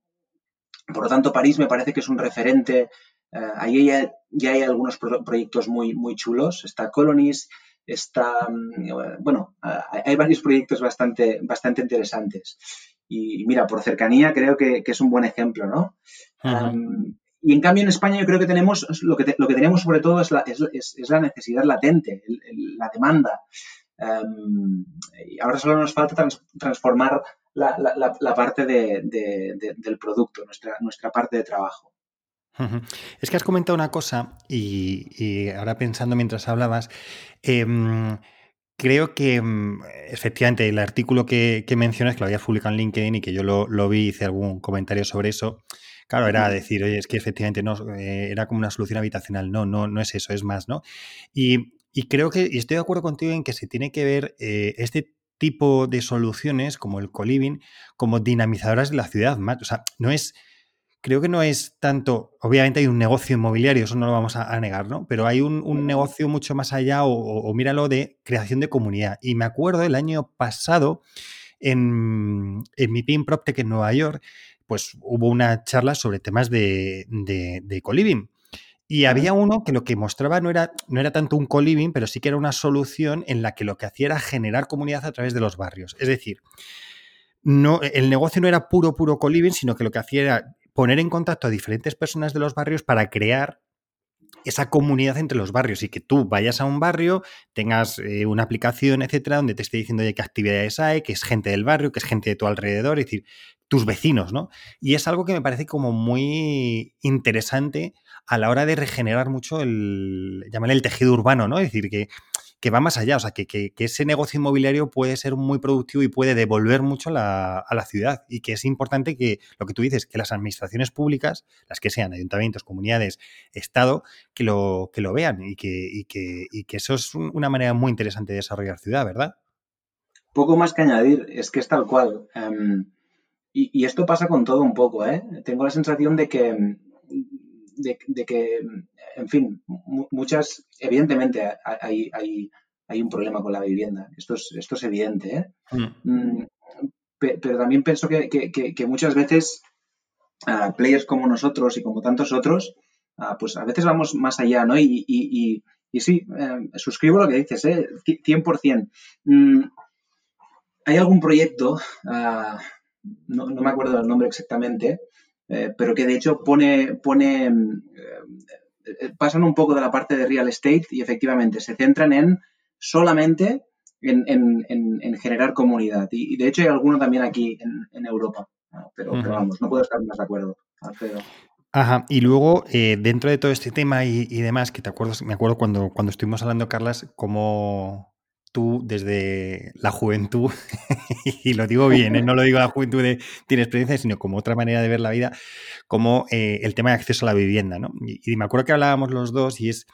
por lo tanto, París me parece que es un referente. Eh, ahí ya, hay algunos proyectos muy, muy chulos. Está Colonies, está, mm, bueno, hay varios proyectos bastante, bastante interesantes. Y mira, por cercanía creo que, es un buen ejemplo, ¿no? Y en cambio en España yo creo que tenemos, lo que, lo que tenemos sobre todo es la, es, la necesidad latente, la demanda. Em, y ahora solo nos falta transformar la, parte del producto, nuestra, nuestra parte de trabajo. Es que has comentado una cosa y, ahora pensando mientras hablabas, em, creo que em, efectivamente el artículo que, mencionas, que lo había publicado en LinkedIn y que yo lo, lo vi, hice algún comentario sobre eso, Claro, era decir, oye, es que efectivamente no, eh, era como una solución habitacional. No, no, no es eso, es más, ¿no? Y y creo que, y estoy de acuerdo contigo en que se tiene que ver eh, este tipo de soluciones, como el coliving, como dinamizadoras de la ciudad. O sea, no es, creo que no es tanto, obviamente hay un negocio inmobiliario, eso no lo vamos a, negar, ¿no? Pero hay un, negocio mucho más allá, o, míralo, de creación de comunidad. Y me acuerdo el año pasado, en, en mi PIN PropTech en Nueva York, pues hubo una charla sobre temas de, de, de coliving. Y había uno que lo que mostraba no era, no era tanto un co-living, pero sí que era una solución en la que lo que hacía era generar comunidad a través de los barrios. Es decir, no, el negocio no era puro, puro co-living, sino que lo que hacía era poner en contacto a diferentes personas de los barrios para crear esa comunidad entre los barrios y que tú vayas a un barrio, tengas eh, una aplicación, etcétera, donde te esté diciendo qué actividades hay, que es gente del barrio, que es gente de tu alrededor, es decir, tus vecinos, ¿no? Y es algo que me parece como muy interesante a la hora de regenerar mucho el, llamarle el tejido urbano, ¿no? Es decir, que, que va más allá, o sea, que, que, ese negocio inmobiliario puede ser muy productivo y puede devolver mucho la, a la ciudad y que es importante que, lo que tú dices, que las administraciones públicas, las que sean ayuntamientos, comunidades, Estado, que lo, que lo vean y que, y que, y que eso es una manera muy interesante de desarrollar ciudad, ¿verdad? Poco más que añadir, es que es tal cual. Em, y, esto pasa con todo un poco, ¿eh? Tengo la sensación de que, de, que en fin, muchas, evidentemente hay, hay, hay, un problema con la vivienda, esto es, esto es evidente, ¿eh? Mm. Mm, pero también pienso que, que, muchas veces uh, players como nosotros y como tantos otros, uh, pues a veces vamos más allá, ¿no? Y, y, y, sí, eh, suscribo lo que dices, ¿eh? 100%. Mm, ¿Hay algún proyecto uh, no, me acuerdo del nombre exactamente, eh, pero que de hecho pone, pone eh, eh, pasan un poco de la parte de real estate y efectivamente se centran en solamente en, generar comunidad. Y, de hecho hay alguno también aquí en, Europa, pero, vamos, no puedo estar más de acuerdo, Ajá, y luego dentro de todo este tema y, demás, que te acuerdas, me acuerdo cuando, cuando estuvimos hablando, Carlas, cómo, tú desde la juventud, [LAUGHS] y lo digo bien, ¿eh? [LAUGHS] no lo digo la juventud de tiene experiencia, sino como otra manera de ver la vida, como eh, el tema de acceso a la vivienda, ¿no? Y, me acuerdo que hablábamos los dos y es,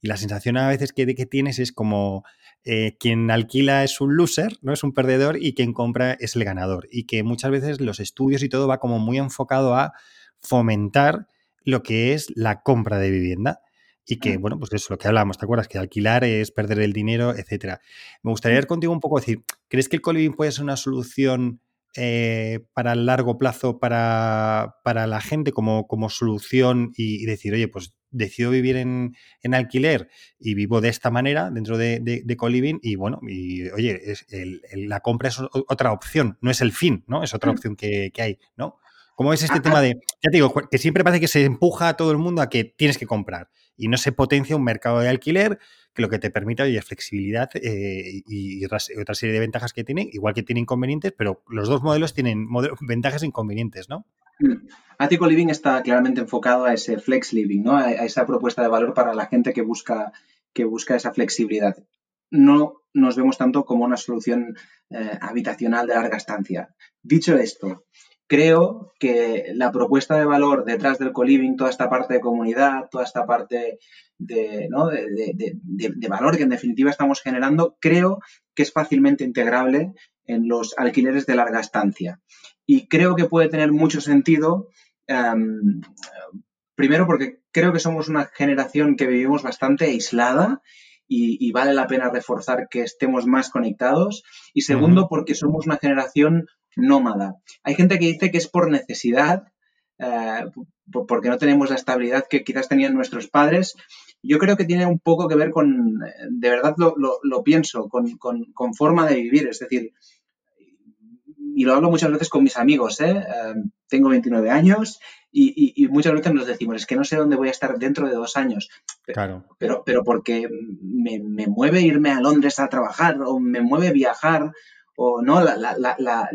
y la sensación a veces que, que tienes es como eh, quien alquila es un loser, ¿no? Es un perdedor y quien compra es el ganador. Y que muchas veces los estudios y todo va como muy enfocado a fomentar lo que es la compra de vivienda y que, bueno, pues eso, lo que hablábamos, ¿te acuerdas? Que alquilar es perder el dinero, etcétera. Me gustaría ver contigo un poco, decir, ¿crees que el coliving puede ser una solución eh, para el largo plazo para, la gente como, como solución y, decir, oye, pues decido vivir en, alquiler y vivo de esta manera dentro de, de, Coliving y bueno, y oye, es la compra es otra opción, no es el fin, ¿no? Es otra mm. opción que, hay, ¿no? ¿Cómo es este tema de, ya te digo, que siempre parece que se empuja a todo el mundo a que tienes que comprar y no se potencia un mercado de alquiler que lo que te permite oye, flexibilidad eh, y, otra serie de ventajas que tiene, igual que tiene inconvenientes, pero los dos modelos tienen [LAUGHS] ventajas e inconvenientes, ¿no? Mm. Ático Living está claramente enfocado a ese flex living, ¿no? A, esa propuesta de valor para la gente que busca, que busca esa flexibilidad. No nos vemos tanto como una solución eh, habitacional de larga estancia. Dicho esto, creo que la propuesta de valor detrás del co-living, toda esta parte de comunidad, toda esta parte de, valor que en definitiva estamos generando, creo que es fácilmente integrable en los alquileres de larga estancia. Y creo que puede tener mucho sentido, em, primero porque creo que somos una generación que vivimos bastante aislada y, vale la pena reforzar que estemos más conectados. Y segundo, porque somos una generación nómada. Hay gente que dice que es por necesidad, eh, porque no tenemos la estabilidad que quizás tenían nuestros padres. Yo creo que tiene un poco que ver con, de verdad lo, pienso, con, forma de vivir. Es decir, y lo hablo muchas veces con mis amigos, ¿eh? eh tengo 29 años y, muchas veces nos decimos, es que no sé dónde voy a estar dentro de dos años. Pero, pero, pero porque me, me, mueve irme a Londres a trabajar o me mueve viajar o no, la, la, la, la,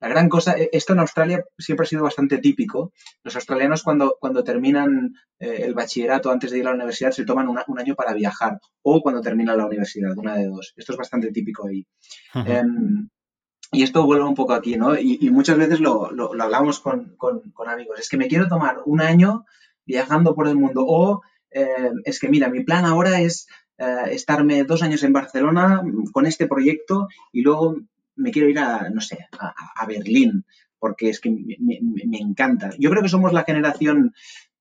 gran cosa, e, esto en Australia siempre ha sido bastante típico. Los australianos cuando, cuando terminan eh, el bachillerato antes de ir a la universidad se toman un año para viajar o cuando terminan la universidad, una de dos. Esto es bastante típico ahí. Em, y esto vuelve un poco aquí, ¿no? Y, muchas veces lo, lo, hablamos con, con, amigos. Es que me quiero tomar un año viajando por el mundo o eh, es que mira, mi plan ahora es eh, estarme dos años en Barcelona con este proyecto y luego me quiero ir a, no sé, a, Berlín, porque es que me, encanta. Yo creo que somos la generación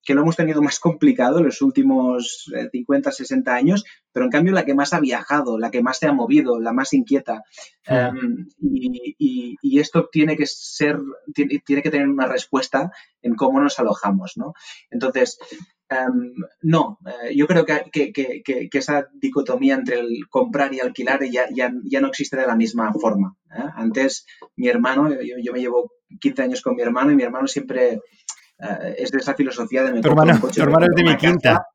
que lo hemos tenido más complicado en los últimos 50, eh, 60 años, pero en cambio la que más ha viajado, la que más se ha movido, la más inquieta. Em, y, esto tiene que ser, tiene, tiene, que tener una respuesta en cómo nos alojamos, ¿no? Entonces, Em, no, eh, yo creo que, esa dicotomía entre el comprar y alquilar ya, ya, no existe de la misma forma. ¿eh? Antes, mi hermano, yo, me llevo 15 años con mi hermano y mi hermano siempre eh, es de esa filosofía de me tu hermano, un coche. Tu hermano es de mi quinta.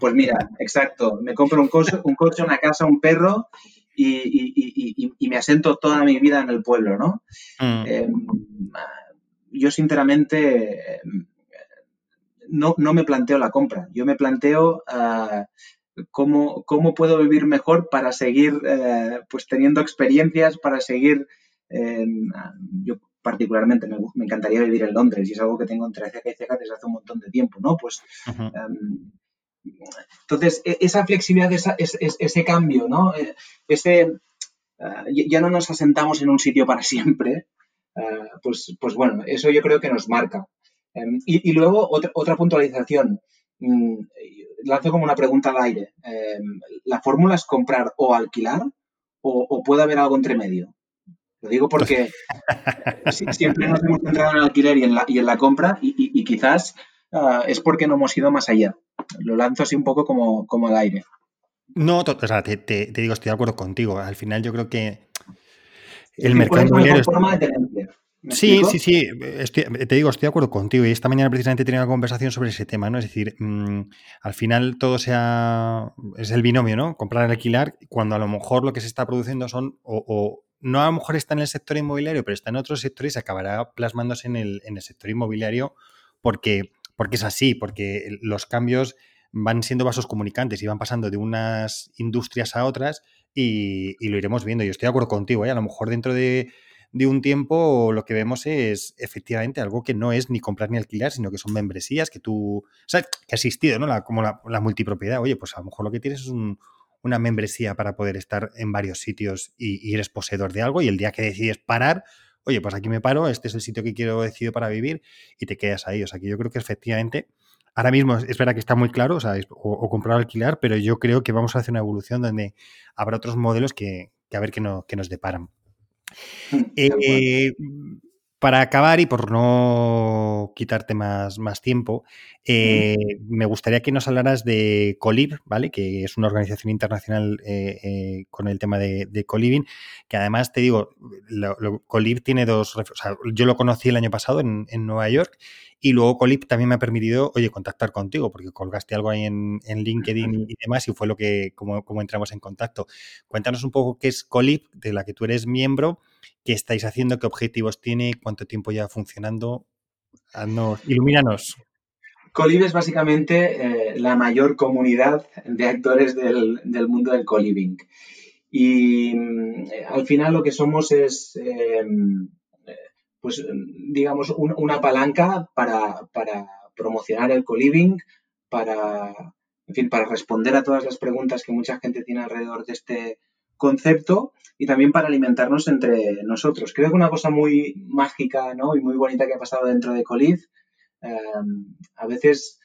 Pues mira, exacto, me compro un coche, un coche una casa, un perro y, me asento toda mi vida en el pueblo, ¿no? Mm. Em, yo sinceramente no, no me planteo la compra, yo me planteo uh, cómo, cómo, puedo vivir mejor para seguir uh, pues teniendo experiencias, para seguir, eh, yo particularmente me, me, encantaría vivir en Londres y es algo que tengo entre ceja y ceja desde hace un montón de tiempo, ¿no? Pues um, entonces, e, esa flexibilidad, esa, ese, ese, cambio, ¿no? E, ese, uh, ya no nos asentamos en un sitio para [LAUGHS] siempre, pues, pues bueno, eso yo creo que nos marca. Em, y, luego otra, otra puntualización. Mm, lanzo como una pregunta al aire. Em, ¿La fórmula es comprar o alquilar o, puede haber algo entre medio? Lo digo porque siempre nos hemos centrado en el alquiler y en la, y en la compra y, quizás ah, es porque no hemos ido más allá. Lo lanzo así un poco como, como al aire. No, o sea, te, te, digo, estoy de acuerdo contigo. Al final yo creo que el mercado inmobiliario... Forma de Sí, sí, sí, te digo, estoy de acuerdo contigo y esta mañana precisamente tenía una conversación sobre ese tema, ¿no? Es decir, mm, al final todo sea, es el binomio, ¿no? Comprar y alquilar, cuando a lo mejor lo que se está produciendo son, o, no a lo mejor está en el sector inmobiliario, pero está en otros sectores y acabará plasmándose en el, en el sector inmobiliario porque, porque es así, porque los cambios van siendo vasos comunicantes y van pasando de unas industrias a otras y, y lo iremos viendo. Yo estoy de acuerdo contigo, ¿eh? A lo mejor dentro de de un tiempo lo que vemos es efectivamente algo que no es ni comprar ni alquilar, sino que son membresías que tú, o sea, que ha existido, ¿no? La, como la, multipropiedad. Oye, pues a lo mejor lo que tienes es una membresía para poder estar en varios sitios y, eres poseedor de algo y el día que decides parar, oye, pues aquí me paro, este es el sitio que quiero decidir para vivir y te quedas ahí. O sea, que yo creo que efectivamente... Ahora mismo es verdad que está muy claro, o, sea, o, comprar o alquilar, pero yo creo que vamos a hacer una evolución donde habrá otros modelos que, a ver qué, no, que nos deparan. Eh, Para acabar y por no quitarte más, más tiempo, eh, me gustaría que nos hablaras de Colib, ¿vale? Que es una organización internacional eh, eh, con el tema de, de coliving, que además te digo, Colib tiene dos, o sea, yo lo conocí el año pasado en, en Nueva York y luego Colib también me ha permitido, oye, contactar contigo, porque colgaste algo ahí en, en LinkedIn y demás, y fue lo que, como, como, entramos en contacto. Cuéntanos un poco qué es Colib, de la que tú eres miembro, qué estáis haciendo, qué objetivos tiene, cuánto tiempo ya funcionando. Haznos, ilumínanos. Colib es básicamente eh, la mayor comunidad de actores del, del mundo del coliving. Y eh, al final lo que somos es, eh, pues, digamos, un, una palanca para, para, promocionar el coliving, para, en fin, para responder a todas las preguntas que mucha gente tiene alrededor de este concepto y también para alimentarnos entre nosotros. Creo que una cosa muy mágica ¿no? y muy bonita que ha pasado dentro de Colib, eh, a veces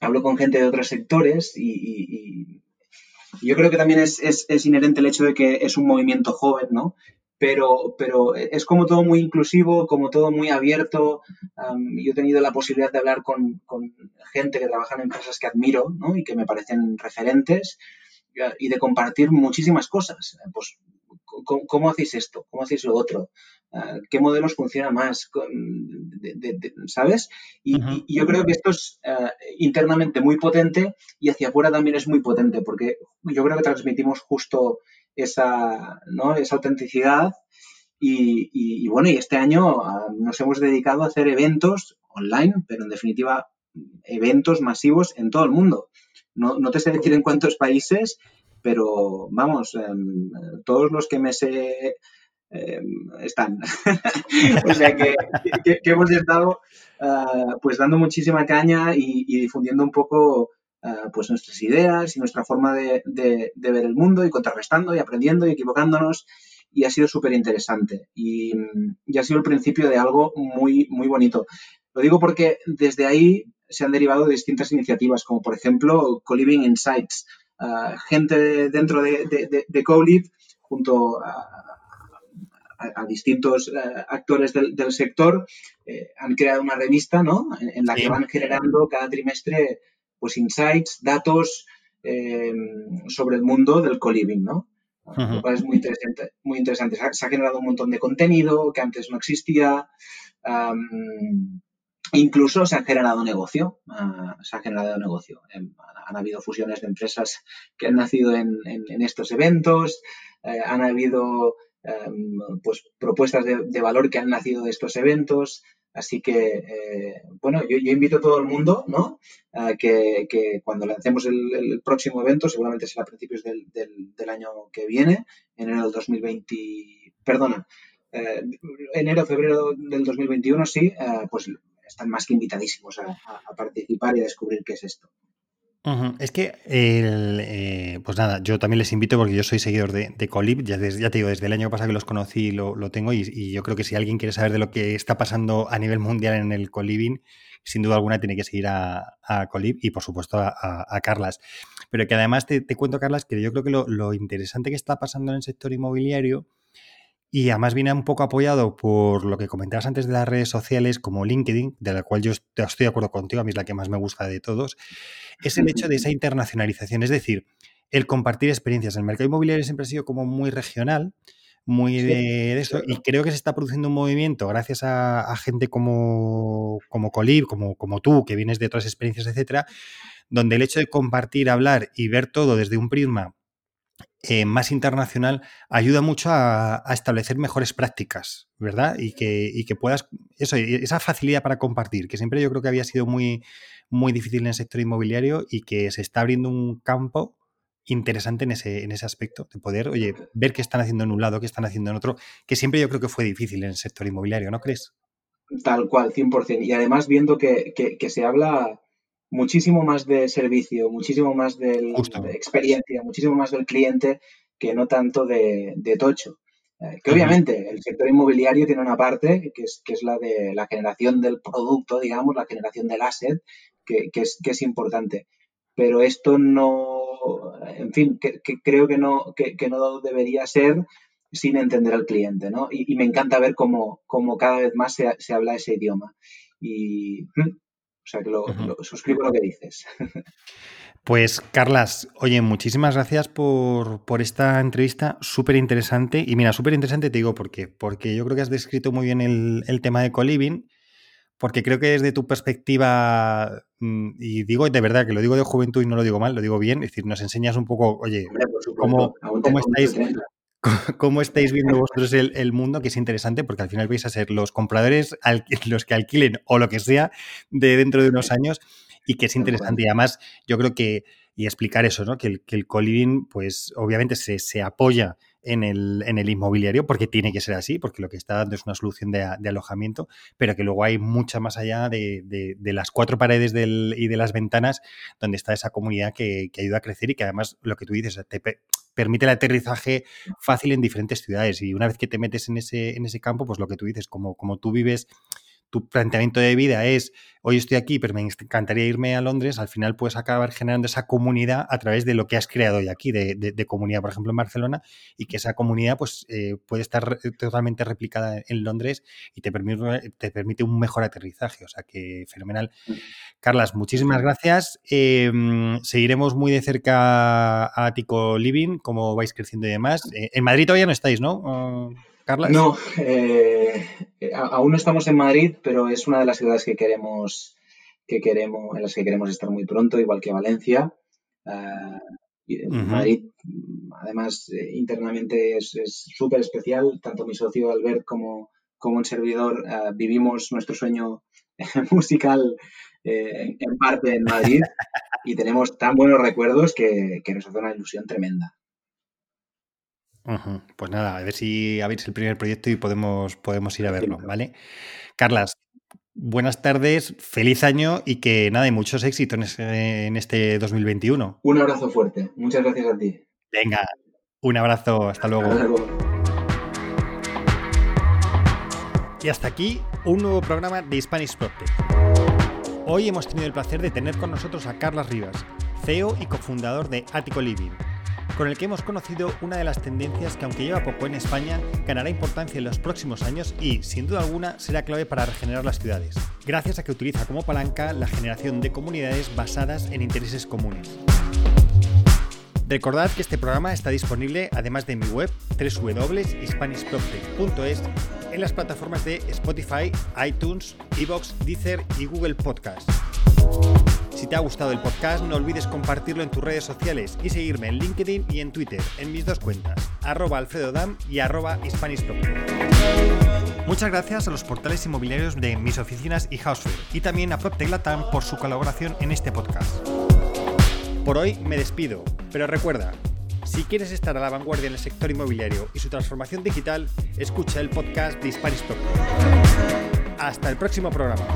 hablo con gente de otros sectores y, y, y yo creo que también es, es, es, inherente el hecho de que es un movimiento joven, ¿no? Pero, pero es como todo muy inclusivo, como todo muy abierto. Um, yo he tenido la posibilidad de hablar con, con, gente que trabaja en empresas que admiro ¿no? y que me parecen referentes y de compartir muchísimas cosas. Pues, ¿cómo, cómo hacéis esto? ¿Cómo hacéis lo otro? Uh, ¿Qué modelos funciona más? De, de, de, ¿Sabes? Y, uh -huh. y, yo creo que esto es uh, internamente muy potente y hacia afuera también es muy potente porque yo creo que transmitimos justo esa, ¿no? esa autenticidad y, y, bueno, y este año uh, nos hemos dedicado a hacer eventos online, pero en definitiva eventos masivos en todo el mundo. No, no te sé decir en cuántos países, pero vamos, eh, todos los que me sé eh, están. [LAUGHS] o sea que, que, hemos estado uh, pues dando muchísima caña y difundiendo un poco uh, pues nuestras ideas y nuestra forma de, de, de, ver el mundo y contrarrestando y aprendiendo y equivocándonos y ha sido súper interesante y, y, ha sido el principio de algo muy, muy bonito. Lo digo porque desde ahí se han derivado de distintas iniciativas, como por ejemplo Co-Living Insights. Uh, gente dentro de, de, de Co-Live, junto a, a, a distintos uh, actores del, del sector, eh, han creado una revista ¿no? en, en la sí. que van generando cada trimestre pues, insights, datos eh, sobre el mundo del co-living, ¿no? Uh -huh. Lo cual es muy interesante. Muy interesante. Se, ha, se, ha, generado un montón de contenido que antes no existía. Um, Incluso se ha generado negocio, uh, se ha generado negocio. Um, han habido fusiones de empresas que han nacido en, en, en estos eventos, uh, han habido um, pues, propuestas de, de, valor que han nacido de estos eventos. Así que, eh, bueno, yo, invito a todo el mundo, ¿no? Uh, que, cuando lancemos el, próximo evento, seguramente será a principios del, del, año que viene, enero del 2020, perdona, eh, enero, febrero del 2021, sí, uh, pues están más que invitadísimos a, a, participar y a descubrir qué es esto. Es que, el, eh, pues nada, yo también les invito porque yo soy seguidor de, de Colib, ya, desde, ya, te digo, desde el año pasado que los conocí lo, lo tengo y, y, yo creo que si alguien quiere saber de lo que está pasando a nivel mundial en el Coliving, sin duda alguna tiene que seguir a, a Colib y por supuesto a, a, Carlas. Pero que además te, cuento, Carlas, que yo creo que lo interesante que está pasando en el sector inmobiliario y además viene un poco apoyado por lo que comentabas antes de las redes sociales como LinkedIn, de la cual yo estoy de acuerdo contigo, a mí es la que más me gusta de todos, es el hecho de [LAUGHS] esa internacionalización, es decir, el compartir experiencias. El mercado inmobiliario siempre ha sido como muy regional, muy sí, de, eso, y creo que se está produciendo un movimiento gracias a, a gente como, como Colib, como, como tú, que vienes de otras experiencias, etcétera, donde el hecho de compartir, hablar y ver todo desde un prisma eh, más internacional ayuda mucho a, establecer mejores prácticas, ¿verdad? Y que, y que puedas, eso, esa facilidad para compartir, que siempre yo creo que había sido muy, muy difícil en el sector inmobiliario y que se está abriendo un campo interesante en ese, en ese aspecto, de poder, oye, ver qué están haciendo en un lado, qué están haciendo en otro, que siempre yo creo que fue difícil en el sector inmobiliario, ¿no crees? Tal cual, 100%. Y además viendo que, que se habla muchísimo más de servicio, muchísimo más del, de experiencia, muchísimo más del cliente que no tanto de, de tocho. Eh, que obviamente el sector inmobiliario tiene una parte que es, que es la de la generación del producto, digamos, la generación del asset, que, que, es, que es importante. Pero esto no, en fin, que, que creo que no, que, que no debería ser sin entender al cliente, ¿no? Y, me encanta ver cómo, cómo, cada vez más se, se habla ese idioma. Y, mm, o sea, que lo, suscribo lo que dices. Pues Carlas, oye, muchísimas gracias por, esta entrevista súper interesante. Y mira, súper interesante te digo por qué. Porque yo creo que has descrito muy bien el, tema de coliving, porque creo que desde tu perspectiva, mm, y digo de verdad que lo digo de juventud y no lo digo mal, lo digo bien, es decir, nos enseñas un poco, oye, cómo, estáis, [LAUGHS] cómo estáis viendo vosotros el, mundo, que es interesante, porque al final vais a ser los compradores, [LAUGHS] los que alquilen o lo que sea de dentro de unos años y que es interesante. Y además, yo creo que, y explicar eso, ¿no? Que el, que el pues obviamente se, se apoya en el, en el, inmobiliario, porque tiene que ser así, porque lo que está dando es una solución de, alojamiento, pero que luego hay mucha más allá de, de, las cuatro paredes del, y de las ventanas donde está esa comunidad que, que, ayuda a crecer y que además lo que tú dices te permite el aterrizaje fácil en diferentes ciudades. Y una vez que te metes en ese, en ese campo, pues lo que tú dices, como, como tú vives tu planteamiento de vida es, hoy estoy aquí, pero me encantaría irme a Londres, al final puedes acabar generando esa comunidad a través de lo que has creado hoy aquí, de, comunidad, por ejemplo, en Barcelona, y que esa comunidad pues, eh, puede estar totalmente replicada en Londres y te permite, te permite un mejor aterrizaje. O sea que fenomenal. Mm. Carlas, muchísimas gracias. Em, seguiremos muy de cerca a Tico Living, como vais creciendo y demás. Eh, en Madrid todavía no estáis, ¿no? Ah, no, eh, aún no estamos en Madrid, pero es una de las ciudades que queremos, que queremos, en las que queremos estar muy pronto, igual que Valencia. Uh, Madrid, además, eh, internamente es súper especial. Tanto mi socio Albert como, como un servidor ah, vivimos nuestro sueño [LAUGHS] musical en parte en Madrid y tenemos tan buenos recuerdos que, que nos hace una ilusión tremenda. Pues nada, a ver si habéis el primer proyecto y podemos, podemos ir a verlo, ¿vale? Carlas, buenas tardes, feliz año y que nada, y muchos éxitos en, este 2021. Un abrazo fuerte, muchas gracias a ti. Venga, un abrazo, hasta luego. Hasta luego. Y hasta aquí un nuevo programa de Spanish Protect. Hoy hemos tenido el placer de tener con nosotros a Carlas Rivas, CEO y cofundador de Ático Living con el que hemos conocido una de las tendencias que aunque lleva poco en España, ganará importancia en los próximos años y, sin duda alguna, será clave para regenerar las ciudades, gracias a que utiliza como palanca la generación de comunidades basadas en intereses comunes. Recordad que este programa está disponible, además de en mi web, www.hispanishproctech.es, en las plataformas de Spotify, iTunes, Evox, Deezer y Google Podcast. Si te ha gustado el podcast, no olvides compartirlo en tus redes sociales y seguirme en LinkedIn y en Twitter, en mis dos cuentas, arroba alfredodam y arroba Muchas gracias a los portales inmobiliarios de Mis Oficinas y Housefare y también a PropTech Latam por su colaboración en este podcast. Por hoy me despido, pero recuerda, si quieres estar a la vanguardia en el sector inmobiliario y su transformación digital, escucha el podcast de Spanish Hasta el próximo programa.